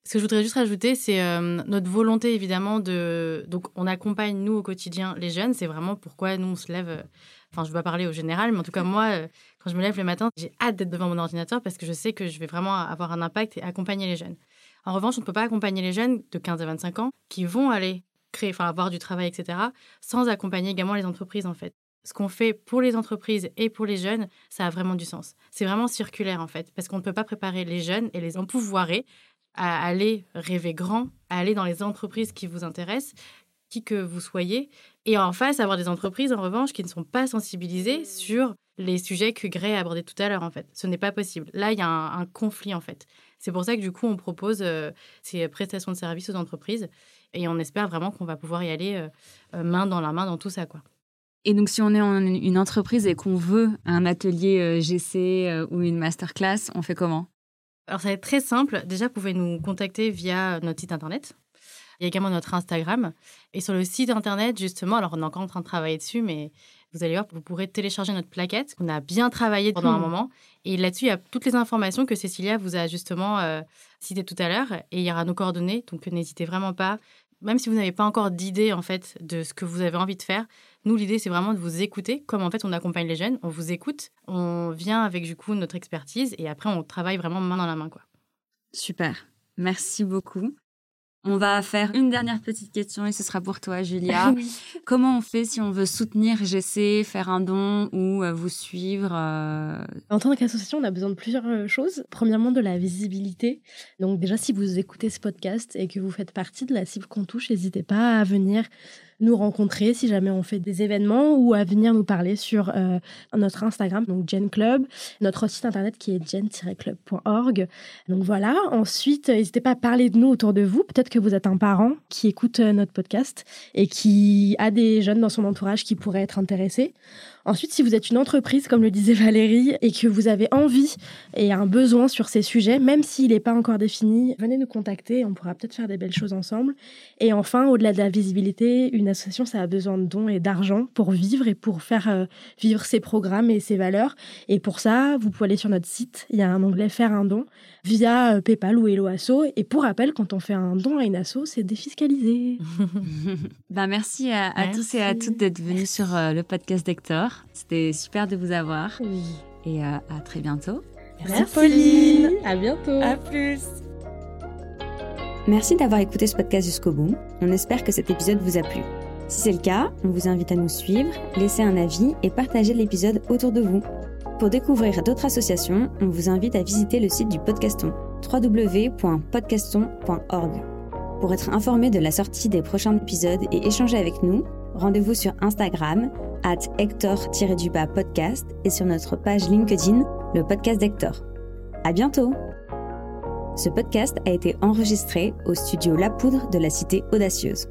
Ce que je voudrais juste rajouter, c'est euh, notre volonté évidemment de. Donc, on accompagne nous au quotidien les jeunes. C'est vraiment pourquoi nous on se lève. Euh, enfin, je ne vais pas parler au général, mais en tout cas, moi, quand je me lève le matin, j'ai hâte d'être devant mon ordinateur parce que je sais que je vais vraiment avoir un impact et accompagner les jeunes. En revanche, on ne peut pas accompagner les jeunes de 15 à 25 ans qui vont aller créer, enfin, avoir du travail, etc., sans accompagner également les entreprises, en fait ce qu'on fait pour les entreprises et pour les jeunes, ça a vraiment du sens. C'est vraiment circulaire en fait, parce qu'on ne peut pas préparer les jeunes et les empouvoirer à aller rêver grand, à aller dans les entreprises qui vous intéressent, qui que vous soyez, et en face avoir des entreprises en revanche qui ne sont pas sensibilisées sur les sujets que Gray a abordés tout à l'heure en fait. Ce n'est pas possible. Là, il y a un, conflit en fait. C'est pour ça que du coup, on propose euh, ces prestations de services aux entreprises et on espère vraiment qu'on va pouvoir y aller euh, euh, main dans la main dans tout ça quoi. Et donc, si on est en une entreprise et qu'on veut un atelier euh, GC euh, ou une masterclass, on fait comment? Alors, ça va être très simple. Déjà, vous pouvez nous contacter via notre site internet. Il y a également notre Instagram. Et sur le site internet, justement, alors on est encore en train de travailler dessus, mais vous allez voir, vous pourrez télécharger notre plaquette qu'on a bien travaillé pendant un hmm. moment. Et là-dessus, il y a toutes les informations que Cécilia vous a justement euh, citées tout à l'heure. Et il y aura nos coordonnées. Donc, n'hésitez vraiment pas même si vous n'avez pas encore d'idée en fait de ce que vous avez envie de faire, nous l'idée c'est vraiment de vous écouter. Comme en fait on accompagne les jeunes, on vous écoute, on vient avec du coup notre expertise et après on travaille vraiment main dans la main quoi. Super, merci beaucoup. On va faire une dernière petite question et ce sera pour toi, Julia. Comment on fait si on veut soutenir GC, faire un don ou euh, vous suivre euh? En tant qu'association, on a besoin de plusieurs euh, choses. Premièrement, de la visibilité. Donc déjà, si vous écoutez ce podcast et que vous faites partie de la cible qu'on touche, n'hésitez pas à venir nous rencontrer si jamais on fait des événements ou à venir nous parler sur euh, notre Instagram, donc Gen Club, notre site internet qui est gen-club.org. Donc voilà. Ensuite, n'hésitez pas à parler de nous autour de vous. Peut-être que vous êtes un parent qui écoute euh, notre podcast et qui a des jeunes dans son entourage qui pourraient être intéressés. Ensuite, si vous êtes une entreprise, comme le disait Valérie, et que vous avez envie et un besoin sur ces sujets, même s'il n'est pas encore défini, venez nous contacter, on pourra peut-être faire des belles choses ensemble. Et enfin, au-delà de la visibilité, une association, ça a besoin de dons et d'argent pour vivre et pour faire euh, vivre ses programmes et ses valeurs. Et pour ça, vous pouvez aller sur notre site, il y a un onglet Faire un don via euh, PayPal ou Hello Asso. Et pour rappel, quand on fait un don à une asso, c'est défiscalisé. ben, merci à, tous et à toutes d'être venus sur euh, le podcast d'Hector. C'était super de vous avoir. Et à très bientôt. Merci, Pauline. À bientôt. À plus. Merci d'avoir écouté ce podcast jusqu'au bout. On espère que cet épisode vous a plu. Si c'est le cas, on vous invite à nous suivre, laisser un avis et partager l'épisode autour de vous. Pour découvrir d'autres associations, on vous invite à visiter le site du Podcaston, www.podcaston.org. Pour être informé de la sortie des prochains épisodes et échanger avec nous, rendez-vous sur Instagram, at Hector-podcast et sur notre page LinkedIn, le podcast d'Hector. À bientôt! Ce podcast a été enregistré au studio La Poudre de la Cité Audacieuse.